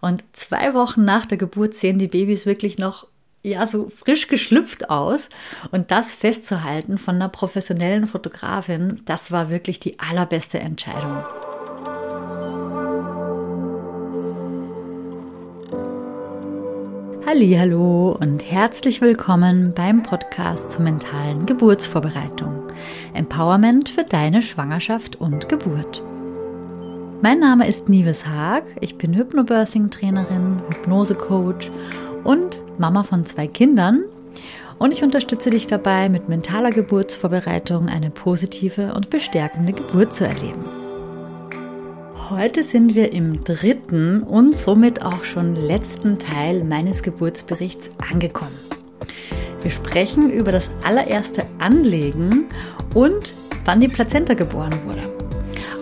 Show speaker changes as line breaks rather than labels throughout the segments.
Und zwei Wochen nach der Geburt sehen die Babys wirklich noch ja so frisch geschlüpft aus. Und das festzuhalten von einer professionellen Fotografin, das war wirklich die allerbeste Entscheidung. Hallo und herzlich willkommen beim Podcast zur mentalen Geburtsvorbereitung. Empowerment für deine Schwangerschaft und Geburt. Mein Name ist Nives Haag. Ich bin Hypnobirthing-Trainerin, Hypnose-Coach und Mama von zwei Kindern. Und ich unterstütze dich dabei, mit mentaler Geburtsvorbereitung eine positive und bestärkende Geburt zu erleben. Heute sind wir im dritten und somit auch schon letzten Teil meines Geburtsberichts angekommen. Wir sprechen über das allererste Anlegen und wann die Plazenta geboren wurde.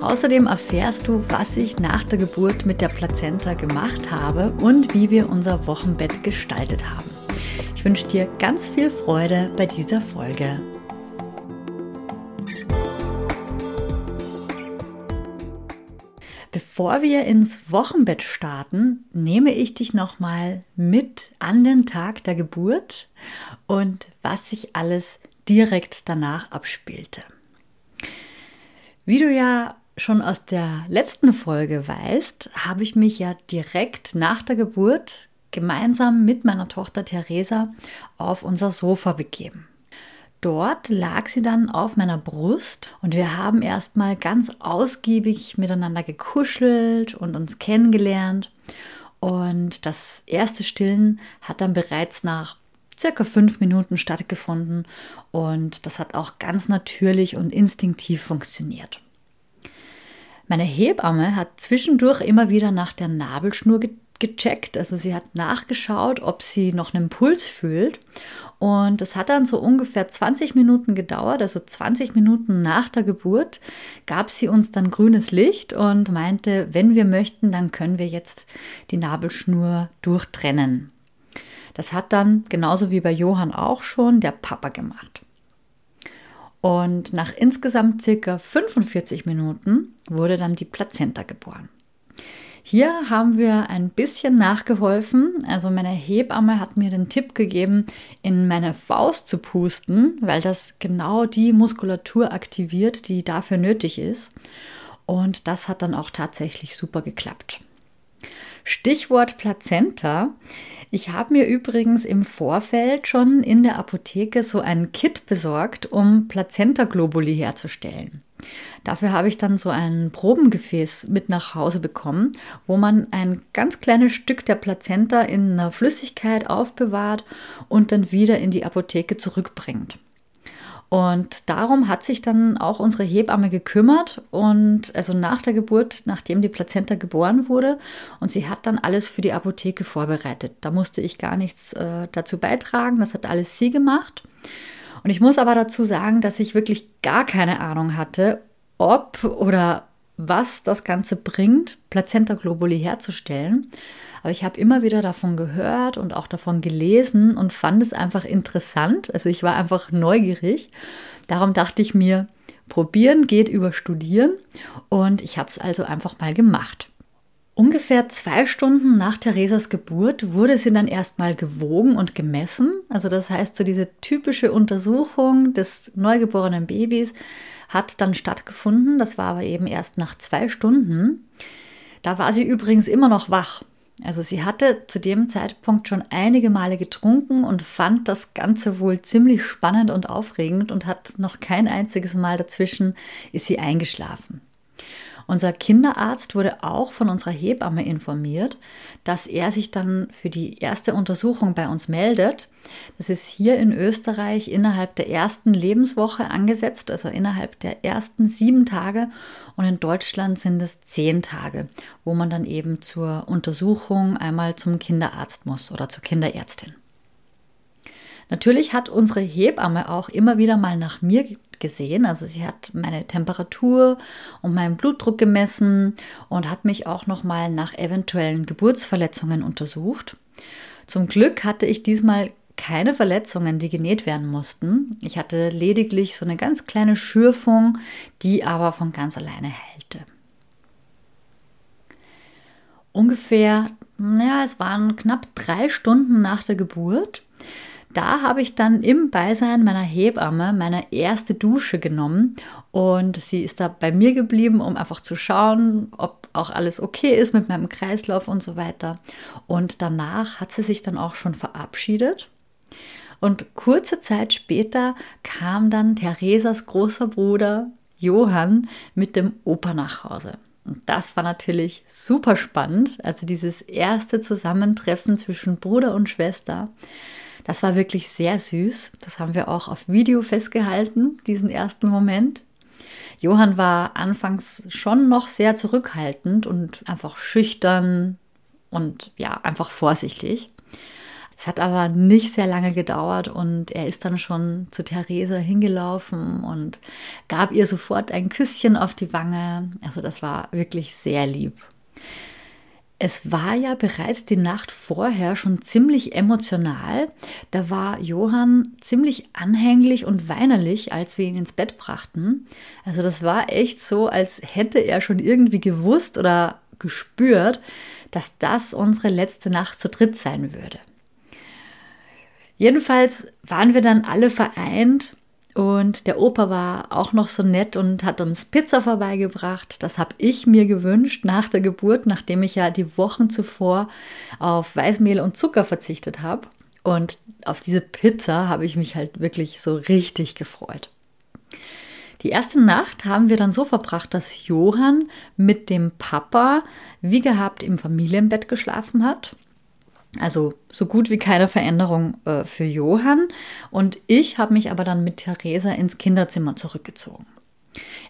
Außerdem erfährst du, was ich nach der Geburt mit der Plazenta gemacht habe und wie wir unser Wochenbett gestaltet haben. Ich wünsche dir ganz viel Freude bei dieser Folge. Bevor wir ins Wochenbett starten, nehme ich dich nochmal mit an den Tag der Geburt und was sich alles direkt danach abspielte. Wie du ja schon aus der letzten Folge weißt, habe ich mich ja direkt nach der Geburt gemeinsam mit meiner Tochter Theresa auf unser Sofa begeben. Dort lag sie dann auf meiner Brust und wir haben erstmal ganz ausgiebig miteinander gekuschelt und uns kennengelernt. Und das erste Stillen hat dann bereits nach circa fünf Minuten stattgefunden und das hat auch ganz natürlich und instinktiv funktioniert. Meine Hebamme hat zwischendurch immer wieder nach der Nabelschnur gecheckt, also sie hat nachgeschaut, ob sie noch einen Puls fühlt und es hat dann so ungefähr 20 Minuten gedauert, also 20 Minuten nach der Geburt gab sie uns dann grünes Licht und meinte, wenn wir möchten, dann können wir jetzt die Nabelschnur durchtrennen. Das hat dann, genauso wie bei Johann auch schon, der Papa gemacht. Und nach insgesamt circa 45 Minuten wurde dann die Plazenta geboren. Hier haben wir ein bisschen nachgeholfen. Also meine Hebamme hat mir den Tipp gegeben, in meine Faust zu pusten, weil das genau die Muskulatur aktiviert, die dafür nötig ist. Und das hat dann auch tatsächlich super geklappt. Stichwort Plazenta. Ich habe mir übrigens im Vorfeld schon in der Apotheke so ein Kit besorgt, um Plazenta-Globuli herzustellen. Dafür habe ich dann so ein Probengefäß mit nach Hause bekommen, wo man ein ganz kleines Stück der Plazenta in einer Flüssigkeit aufbewahrt und dann wieder in die Apotheke zurückbringt. Und darum hat sich dann auch unsere Hebamme gekümmert und also nach der Geburt, nachdem die Plazenta geboren wurde, und sie hat dann alles für die Apotheke vorbereitet. Da musste ich gar nichts äh, dazu beitragen, das hat alles sie gemacht. Und ich muss aber dazu sagen, dass ich wirklich gar keine Ahnung hatte, ob oder was das Ganze bringt, Plazenta-Globuli herzustellen. Aber ich habe immer wieder davon gehört und auch davon gelesen und fand es einfach interessant. Also ich war einfach neugierig. Darum dachte ich mir, probieren geht über studieren. Und ich habe es also einfach mal gemacht. Ungefähr zwei Stunden nach Theresas Geburt wurde sie dann erstmal gewogen und gemessen. Also das heißt, so diese typische Untersuchung des neugeborenen Babys hat dann stattgefunden. Das war aber eben erst nach zwei Stunden. Da war sie übrigens immer noch wach. Also sie hatte zu dem Zeitpunkt schon einige Male getrunken und fand das Ganze wohl ziemlich spannend und aufregend und hat noch kein einziges Mal dazwischen ist sie eingeschlafen. Unser Kinderarzt wurde auch von unserer Hebamme informiert, dass er sich dann für die erste Untersuchung bei uns meldet. Das ist hier in Österreich innerhalb der ersten Lebenswoche angesetzt, also innerhalb der ersten sieben Tage. Und in Deutschland sind es zehn Tage, wo man dann eben zur Untersuchung einmal zum Kinderarzt muss oder zur Kinderärztin. Natürlich hat unsere Hebamme auch immer wieder mal nach mir gesehen. Also sie hat meine Temperatur und meinen Blutdruck gemessen und hat mich auch noch mal nach eventuellen Geburtsverletzungen untersucht. Zum Glück hatte ich diesmal keine Verletzungen, die genäht werden mussten. Ich hatte lediglich so eine ganz kleine Schürfung, die aber von ganz alleine heilte. Ungefähr ja, es waren knapp drei Stunden nach der Geburt. Da habe ich dann im Beisein meiner Hebamme meine erste Dusche genommen und sie ist da bei mir geblieben, um einfach zu schauen, ob auch alles okay ist mit meinem Kreislauf und so weiter. Und danach hat sie sich dann auch schon verabschiedet. Und kurze Zeit später kam dann Theresas großer Bruder Johann mit dem Opa nach Hause. Und das war natürlich super spannend. Also dieses erste Zusammentreffen zwischen Bruder und Schwester. Das war wirklich sehr süß. Das haben wir auch auf Video festgehalten, diesen ersten Moment. Johann war anfangs schon noch sehr zurückhaltend und einfach schüchtern und ja, einfach vorsichtig. Es hat aber nicht sehr lange gedauert und er ist dann schon zu Theresa hingelaufen und gab ihr sofort ein Küsschen auf die Wange. Also das war wirklich sehr lieb. Es war ja bereits die Nacht vorher schon ziemlich emotional. Da war Johann ziemlich anhänglich und weinerlich, als wir ihn ins Bett brachten. Also das war echt so, als hätte er schon irgendwie gewusst oder gespürt, dass das unsere letzte Nacht zu dritt sein würde. Jedenfalls waren wir dann alle vereint und der Opa war auch noch so nett und hat uns Pizza vorbeigebracht. Das habe ich mir gewünscht nach der Geburt, nachdem ich ja die Wochen zuvor auf Weißmehl und Zucker verzichtet habe. Und auf diese Pizza habe ich mich halt wirklich so richtig gefreut. Die erste Nacht haben wir dann so verbracht, dass Johann mit dem Papa wie gehabt im Familienbett geschlafen hat. Also so gut wie keine Veränderung äh, für Johann. Und ich habe mich aber dann mit Theresa ins Kinderzimmer zurückgezogen.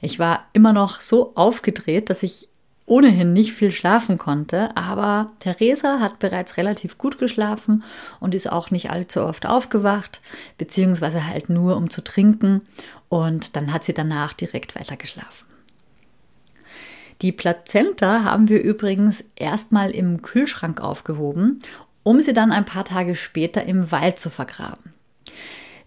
Ich war immer noch so aufgedreht, dass ich ohnehin nicht viel schlafen konnte, aber Theresa hat bereits relativ gut geschlafen und ist auch nicht allzu oft aufgewacht, beziehungsweise halt nur um zu trinken und dann hat sie danach direkt weiter geschlafen. Die Plazenta haben wir übrigens erstmal im Kühlschrank aufgehoben um sie dann ein paar Tage später im Wald zu vergraben.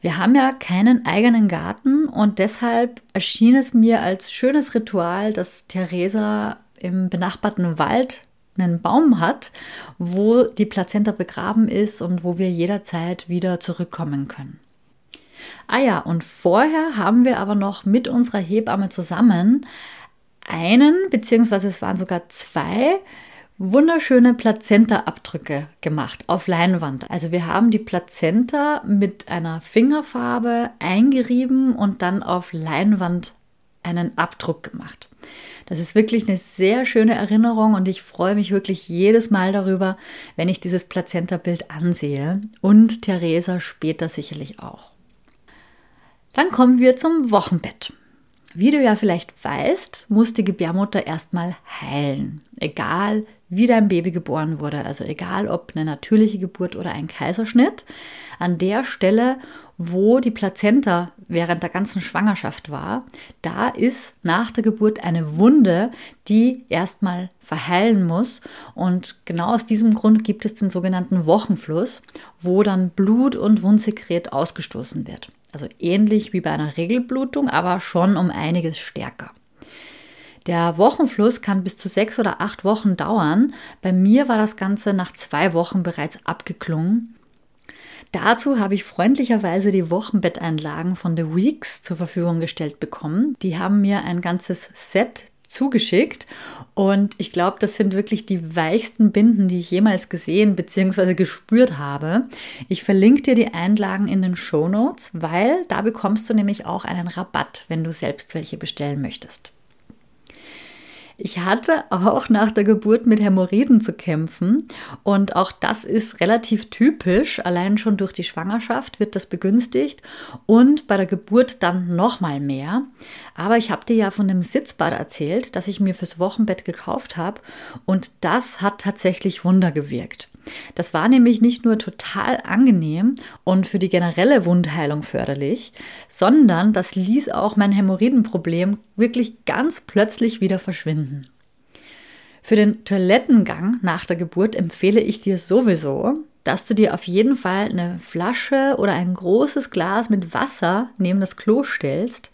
Wir haben ja keinen eigenen Garten und deshalb erschien es mir als schönes Ritual, dass Theresa im benachbarten Wald einen Baum hat, wo die Plazenta begraben ist und wo wir jederzeit wieder zurückkommen können. Ah ja, und vorher haben wir aber noch mit unserer Hebamme zusammen einen, beziehungsweise es waren sogar zwei wunderschöne Plazenta-Abdrücke gemacht auf Leinwand. Also wir haben die Plazenta mit einer Fingerfarbe eingerieben und dann auf Leinwand einen Abdruck gemacht. Das ist wirklich eine sehr schöne Erinnerung und ich freue mich wirklich jedes Mal darüber, wenn ich dieses Plazenta-Bild ansehe und Theresa später sicherlich auch. Dann kommen wir zum Wochenbett. Wie du ja vielleicht weißt, muss die Gebärmutter erstmal heilen, egal wie dein Baby geboren wurde. Also egal ob eine natürliche Geburt oder ein Kaiserschnitt. An der Stelle, wo die Plazenta während der ganzen Schwangerschaft war, da ist nach der Geburt eine Wunde, die erstmal verheilen muss. Und genau aus diesem Grund gibt es den sogenannten Wochenfluss, wo dann Blut und Wundsekret ausgestoßen wird. Also ähnlich wie bei einer Regelblutung, aber schon um einiges stärker. Der Wochenfluss kann bis zu sechs oder acht Wochen dauern. Bei mir war das Ganze nach zwei Wochen bereits abgeklungen. Dazu habe ich freundlicherweise die Wochenbetteinlagen von The Weeks zur Verfügung gestellt bekommen. Die haben mir ein ganzes Set zugeschickt und ich glaube, das sind wirklich die weichsten Binden, die ich jemals gesehen bzw. gespürt habe. Ich verlinke dir die Einlagen in den Show Notes, weil da bekommst du nämlich auch einen Rabatt, wenn du selbst welche bestellen möchtest. Ich hatte auch nach der Geburt mit Hämorrhoiden zu kämpfen und auch das ist relativ typisch. Allein schon durch die Schwangerschaft wird das begünstigt und bei der Geburt dann noch mal mehr. Aber ich habe dir ja von dem Sitzbad erzählt, das ich mir fürs Wochenbett gekauft habe und das hat tatsächlich Wunder gewirkt. Das war nämlich nicht nur total angenehm und für die generelle Wundheilung förderlich, sondern das ließ auch mein Hämorrhoidenproblem wirklich ganz plötzlich wieder verschwinden. Für den Toilettengang nach der Geburt empfehle ich dir sowieso, dass du dir auf jeden Fall eine Flasche oder ein großes Glas mit Wasser neben das Klo stellst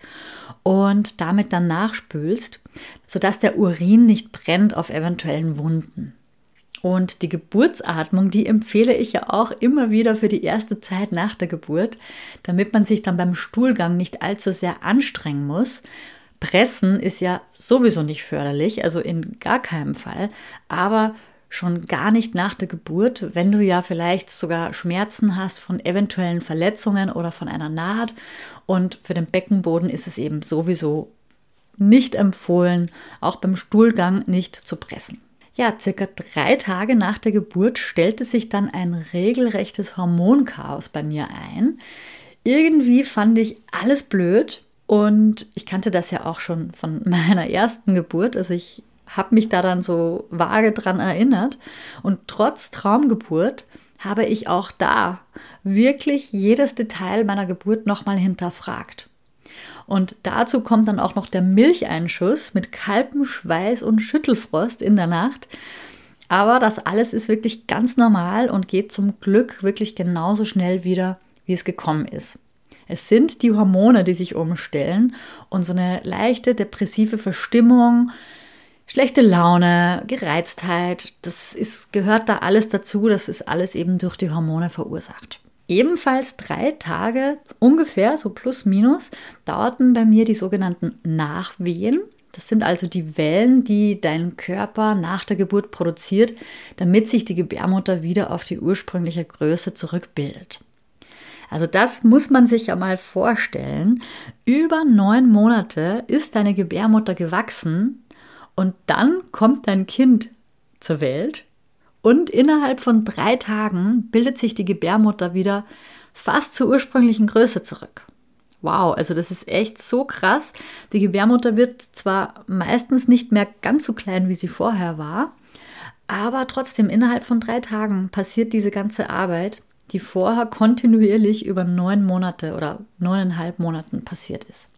und damit dann nachspülst, sodass der Urin nicht brennt auf eventuellen Wunden. Und die Geburtsatmung, die empfehle ich ja auch immer wieder für die erste Zeit nach der Geburt, damit man sich dann beim Stuhlgang nicht allzu sehr anstrengen muss. Pressen ist ja sowieso nicht förderlich, also in gar keinem Fall, aber schon gar nicht nach der Geburt, wenn du ja vielleicht sogar Schmerzen hast von eventuellen Verletzungen oder von einer Naht. Und für den Beckenboden ist es eben sowieso nicht empfohlen, auch beim Stuhlgang nicht zu pressen. Ja, circa drei Tage nach der Geburt stellte sich dann ein regelrechtes Hormonchaos bei mir ein. Irgendwie fand ich alles blöd und ich kannte das ja auch schon von meiner ersten Geburt. Also ich habe mich daran so vage dran erinnert. Und trotz Traumgeburt habe ich auch da wirklich jedes Detail meiner Geburt nochmal hinterfragt. Und dazu kommt dann auch noch der Milcheinschuss mit kaltem Schweiß und Schüttelfrost in der Nacht. Aber das alles ist wirklich ganz normal und geht zum Glück wirklich genauso schnell wieder, wie es gekommen ist. Es sind die Hormone, die sich umstellen und so eine leichte depressive Verstimmung, schlechte Laune, Gereiztheit, das ist, gehört da alles dazu. Das ist alles eben durch die Hormone verursacht. Ebenfalls drei Tage ungefähr, so plus minus, dauerten bei mir die sogenannten Nachwehen. Das sind also die Wellen, die dein Körper nach der Geburt produziert, damit sich die Gebärmutter wieder auf die ursprüngliche Größe zurückbildet. Also das muss man sich ja mal vorstellen. Über neun Monate ist deine Gebärmutter gewachsen und dann kommt dein Kind zur Welt und innerhalb von drei Tagen bildet sich die Gebärmutter wieder fast zur ursprünglichen Größe zurück. Wow, also das ist echt so krass. Die Gebärmutter wird zwar meistens nicht mehr ganz so klein, wie sie vorher war, aber trotzdem innerhalb von drei Tagen passiert diese ganze Arbeit, die vorher kontinuierlich über neun Monate oder neuneinhalb Monaten passiert ist.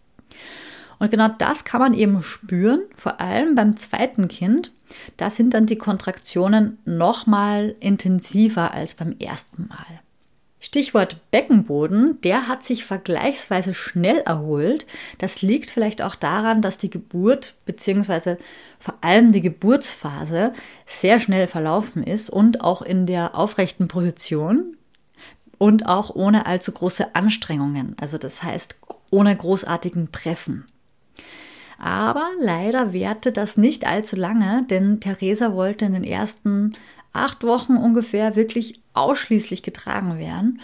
Und genau das kann man eben spüren, vor allem beim zweiten Kind. Da sind dann die Kontraktionen noch mal intensiver als beim ersten Mal. Stichwort Beckenboden, der hat sich vergleichsweise schnell erholt. Das liegt vielleicht auch daran, dass die Geburt bzw. vor allem die Geburtsphase sehr schnell verlaufen ist und auch in der aufrechten Position und auch ohne allzu große Anstrengungen. Also das heißt ohne großartigen Pressen. Aber leider währte das nicht allzu lange, denn Theresa wollte in den ersten acht Wochen ungefähr wirklich ausschließlich getragen werden.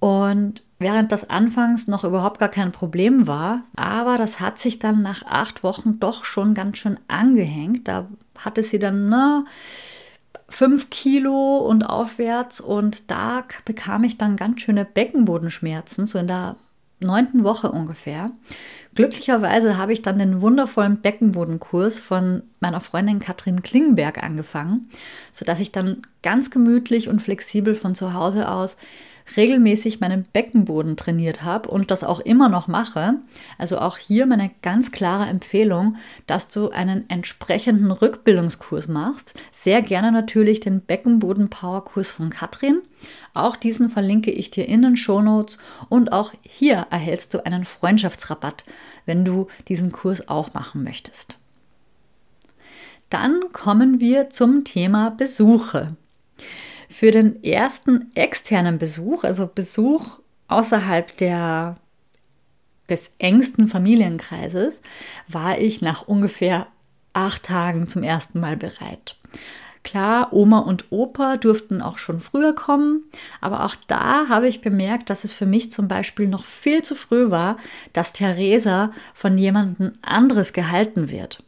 Und während das anfangs noch überhaupt gar kein Problem war, aber das hat sich dann nach acht Wochen doch schon ganz schön angehängt. Da hatte sie dann na, fünf Kilo und aufwärts und da bekam ich dann ganz schöne Beckenbodenschmerzen, so in der neunten Woche ungefähr. Glücklicherweise habe ich dann den wundervollen Beckenbodenkurs von meiner Freundin Katrin Klingenberg angefangen, sodass ich dann ganz gemütlich und flexibel von zu Hause aus regelmäßig meinen Beckenboden trainiert habe und das auch immer noch mache. Also auch hier meine ganz klare Empfehlung, dass du einen entsprechenden Rückbildungskurs machst. Sehr gerne natürlich den Beckenboden Power Kurs von Katrin. Auch diesen verlinke ich dir in den Shownotes und auch hier erhältst du einen Freundschaftsrabatt, wenn du diesen Kurs auch machen möchtest. Dann kommen wir zum Thema Besuche. Für den ersten externen Besuch, also Besuch außerhalb der, des engsten Familienkreises, war ich nach ungefähr acht Tagen zum ersten Mal bereit. Klar, Oma und Opa durften auch schon früher kommen, aber auch da habe ich bemerkt, dass es für mich zum Beispiel noch viel zu früh war, dass Theresa von jemandem anderes gehalten wird.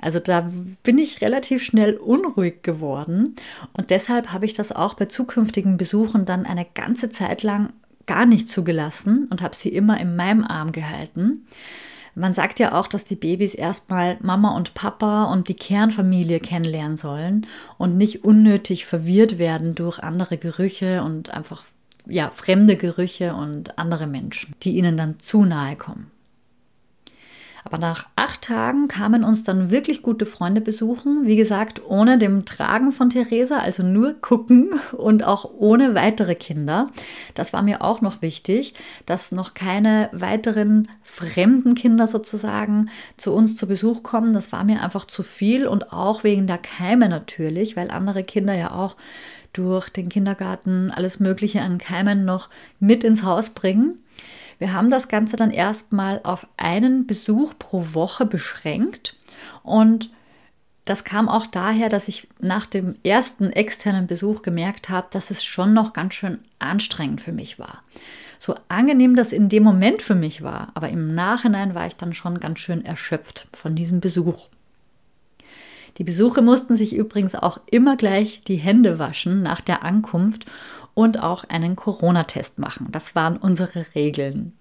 Also da bin ich relativ schnell unruhig geworden und deshalb habe ich das auch bei zukünftigen Besuchen dann eine ganze Zeit lang gar nicht zugelassen und habe sie immer in meinem Arm gehalten. Man sagt ja auch, dass die Babys erstmal Mama und Papa und die Kernfamilie kennenlernen sollen und nicht unnötig verwirrt werden durch andere Gerüche und einfach ja, fremde Gerüche und andere Menschen, die ihnen dann zu nahe kommen. Aber nach acht Tagen kamen uns dann wirklich gute Freunde besuchen. Wie gesagt, ohne dem Tragen von Theresa, also nur gucken und auch ohne weitere Kinder. Das war mir auch noch wichtig, dass noch keine weiteren fremden Kinder sozusagen zu uns zu Besuch kommen. Das war mir einfach zu viel und auch wegen der Keime natürlich, weil andere Kinder ja auch durch den Kindergarten alles Mögliche an Keimen noch mit ins Haus bringen. Wir haben das Ganze dann erstmal auf einen Besuch pro Woche beschränkt und das kam auch daher, dass ich nach dem ersten externen Besuch gemerkt habe, dass es schon noch ganz schön anstrengend für mich war. So angenehm das in dem Moment für mich war, aber im Nachhinein war ich dann schon ganz schön erschöpft von diesem Besuch. Die Besuche mussten sich übrigens auch immer gleich die Hände waschen nach der Ankunft und auch einen Corona-Test machen. Das waren unsere Regeln.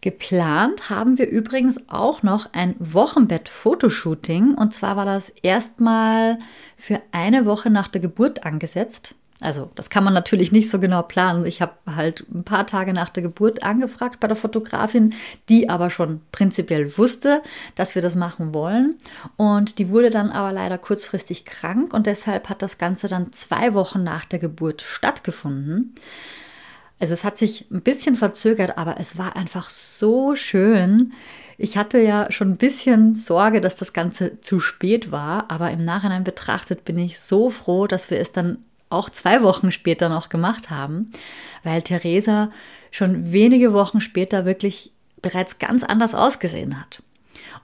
Geplant haben wir übrigens auch noch ein Wochenbett-Fotoshooting und zwar war das erstmal für eine Woche nach der Geburt angesetzt. Also das kann man natürlich nicht so genau planen. Ich habe halt ein paar Tage nach der Geburt angefragt bei der Fotografin, die aber schon prinzipiell wusste, dass wir das machen wollen. Und die wurde dann aber leider kurzfristig krank und deshalb hat das Ganze dann zwei Wochen nach der Geburt stattgefunden. Also es hat sich ein bisschen verzögert, aber es war einfach so schön. Ich hatte ja schon ein bisschen Sorge, dass das Ganze zu spät war, aber im Nachhinein betrachtet bin ich so froh, dass wir es dann auch zwei Wochen später noch gemacht haben, weil Theresa schon wenige Wochen später wirklich bereits ganz anders ausgesehen hat.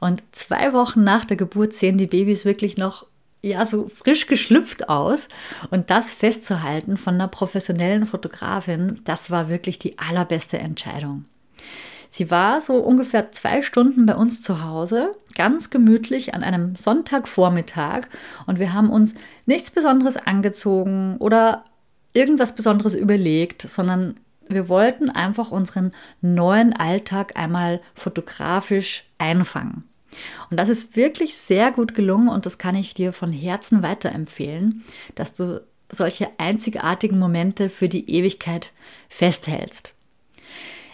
Und zwei Wochen nach der Geburt sehen die Babys wirklich noch ja so frisch geschlüpft aus und das festzuhalten von einer professionellen Fotografin, das war wirklich die allerbeste Entscheidung. Sie war so ungefähr zwei Stunden bei uns zu Hause, ganz gemütlich an einem Sonntagvormittag und wir haben uns nichts Besonderes angezogen oder irgendwas Besonderes überlegt, sondern wir wollten einfach unseren neuen Alltag einmal fotografisch einfangen. Und das ist wirklich sehr gut gelungen und das kann ich dir von Herzen weiterempfehlen, dass du solche einzigartigen Momente für die Ewigkeit festhältst.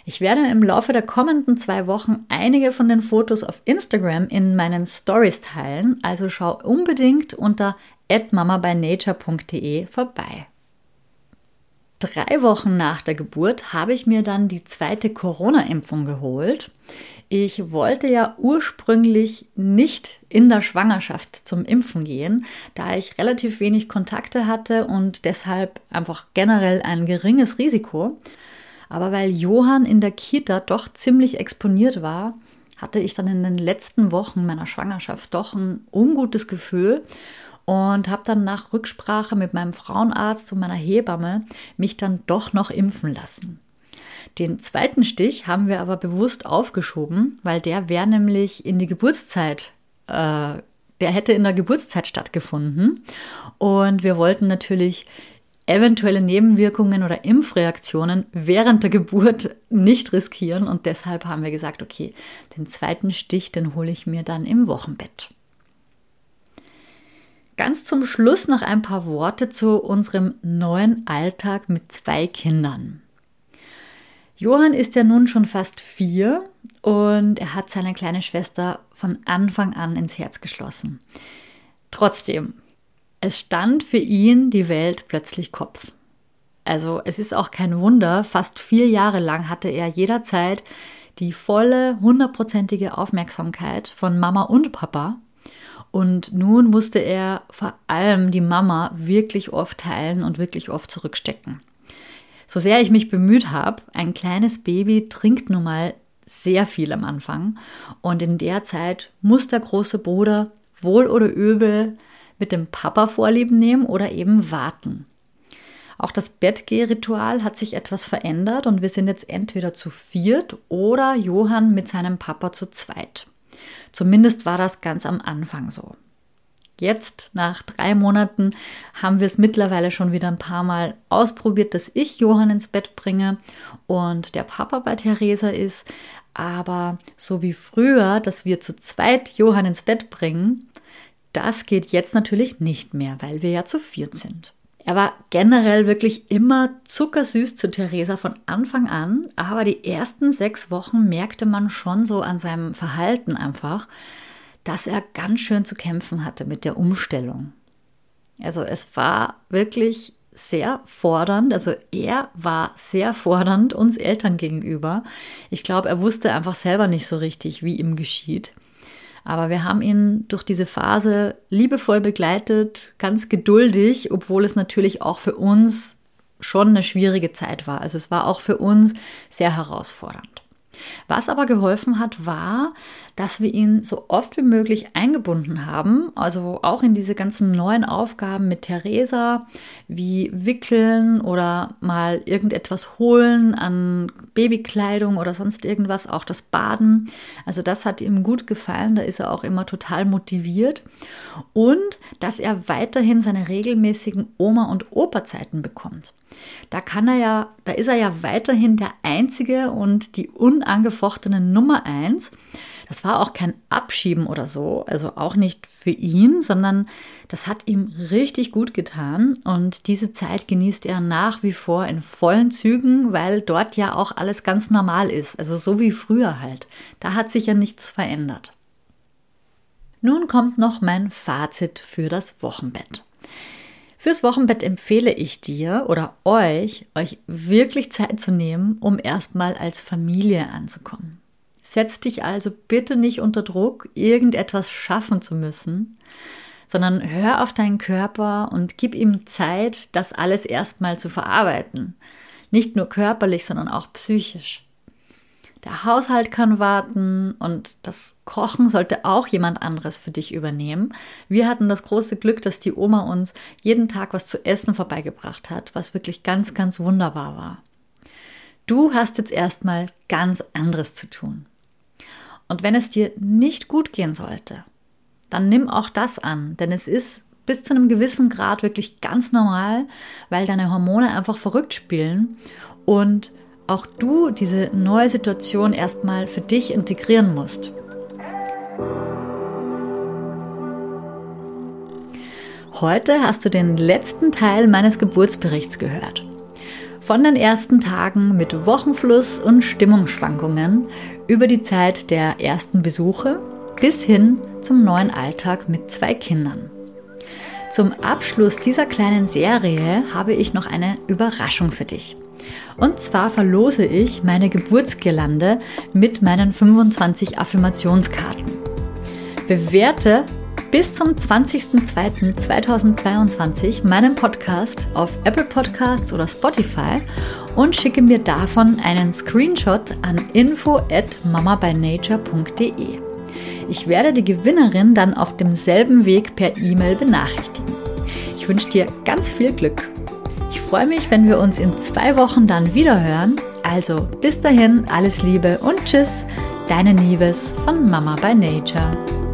Ich werde im Laufe der kommenden zwei Wochen einige von den Fotos auf Instagram in meinen Stories teilen, also schau unbedingt unter atmamabynature.de vorbei. Drei Wochen nach der Geburt habe ich mir dann die zweite Corona-Impfung geholt. Ich wollte ja ursprünglich nicht in der Schwangerschaft zum Impfen gehen, da ich relativ wenig Kontakte hatte und deshalb einfach generell ein geringes Risiko. Aber weil Johann in der Kita doch ziemlich exponiert war, hatte ich dann in den letzten Wochen meiner Schwangerschaft doch ein ungutes Gefühl und habe dann nach Rücksprache mit meinem Frauenarzt und meiner Hebamme mich dann doch noch impfen lassen. Den zweiten Stich haben wir aber bewusst aufgeschoben, weil der wäre nämlich in die Geburtszeit, äh, der hätte in der Geburtszeit stattgefunden. Und wir wollten natürlich eventuelle Nebenwirkungen oder Impfreaktionen während der Geburt nicht riskieren. Und deshalb haben wir gesagt, okay, den zweiten Stich, den hole ich mir dann im Wochenbett. Ganz zum Schluss noch ein paar Worte zu unserem neuen Alltag mit zwei Kindern. Johann ist ja nun schon fast vier und er hat seine kleine Schwester von Anfang an ins Herz geschlossen. Trotzdem, es stand für ihn die Welt plötzlich Kopf. Also es ist auch kein Wunder, fast vier Jahre lang hatte er jederzeit die volle, hundertprozentige Aufmerksamkeit von Mama und Papa. Und nun musste er vor allem die Mama wirklich oft teilen und wirklich oft zurückstecken. So sehr ich mich bemüht habe, ein kleines Baby trinkt nun mal sehr viel am Anfang. Und in der Zeit muss der große Bruder wohl oder übel mit dem Papa Vorlieben nehmen oder eben warten. Auch das Bettgehritual hat sich etwas verändert und wir sind jetzt entweder zu viert oder Johann mit seinem Papa zu zweit. Zumindest war das ganz am Anfang so. Jetzt, nach drei Monaten, haben wir es mittlerweile schon wieder ein paar Mal ausprobiert, dass ich Johann ins Bett bringe und der Papa bei Theresa ist. Aber so wie früher, dass wir zu zweit Johann ins Bett bringen, das geht jetzt natürlich nicht mehr, weil wir ja zu viert sind. Er war generell wirklich immer zuckersüß zu Theresa von Anfang an, aber die ersten sechs Wochen merkte man schon so an seinem Verhalten einfach, dass er ganz schön zu kämpfen hatte mit der Umstellung. Also es war wirklich sehr fordernd, also er war sehr fordernd uns Eltern gegenüber. Ich glaube, er wusste einfach selber nicht so richtig, wie ihm geschieht. Aber wir haben ihn durch diese Phase liebevoll begleitet, ganz geduldig, obwohl es natürlich auch für uns schon eine schwierige Zeit war. Also es war auch für uns sehr herausfordernd. Was aber geholfen hat, war, dass wir ihn so oft wie möglich eingebunden haben, also auch in diese ganzen neuen Aufgaben mit Theresa, wie wickeln oder mal irgendetwas holen an Babykleidung oder sonst irgendwas, auch das Baden. Also das hat ihm gut gefallen, da ist er auch immer total motiviert und dass er weiterhin seine regelmäßigen Oma- und Opa-Zeiten bekommt. Da kann er ja, da ist er ja weiterhin der einzige und die unangefochtene Nummer eins. Das war auch kein Abschieben oder so, also auch nicht für ihn, sondern das hat ihm richtig gut getan und diese Zeit genießt er nach wie vor in vollen Zügen, weil dort ja auch alles ganz normal ist, also so wie früher halt. Da hat sich ja nichts verändert. Nun kommt noch mein Fazit für das Wochenbett. Fürs Wochenbett empfehle ich dir oder euch, euch wirklich Zeit zu nehmen, um erstmal als Familie anzukommen. Setz dich also bitte nicht unter Druck, irgendetwas schaffen zu müssen, sondern hör auf deinen Körper und gib ihm Zeit, das alles erstmal zu verarbeiten. Nicht nur körperlich, sondern auch psychisch. Der Haushalt kann warten und das Kochen sollte auch jemand anderes für dich übernehmen. Wir hatten das große Glück, dass die Oma uns jeden Tag was zu essen vorbeigebracht hat, was wirklich ganz, ganz wunderbar war. Du hast jetzt erstmal ganz anderes zu tun. Und wenn es dir nicht gut gehen sollte, dann nimm auch das an, denn es ist bis zu einem gewissen Grad wirklich ganz normal, weil deine Hormone einfach verrückt spielen und auch du diese neue Situation erstmal für dich integrieren musst. Heute hast du den letzten Teil meines Geburtsberichts gehört. Von den ersten Tagen mit Wochenfluss und Stimmungsschwankungen über die Zeit der ersten Besuche bis hin zum neuen Alltag mit zwei Kindern. Zum Abschluss dieser kleinen Serie habe ich noch eine Überraschung für dich. Und zwar verlose ich meine Geburtsgirlande mit meinen 25 Affirmationskarten. Bewerte bis zum 20.02.2022 meinen Podcast auf Apple Podcasts oder Spotify und schicke mir davon einen Screenshot an info at mamabynature.de. Ich werde die Gewinnerin dann auf demselben Weg per E-Mail benachrichtigen. Ich wünsche dir ganz viel Glück freue mich, wenn wir uns in zwei Wochen dann wieder hören. Also bis dahin, alles Liebe und Tschüss, deine Nieves von Mama by Nature.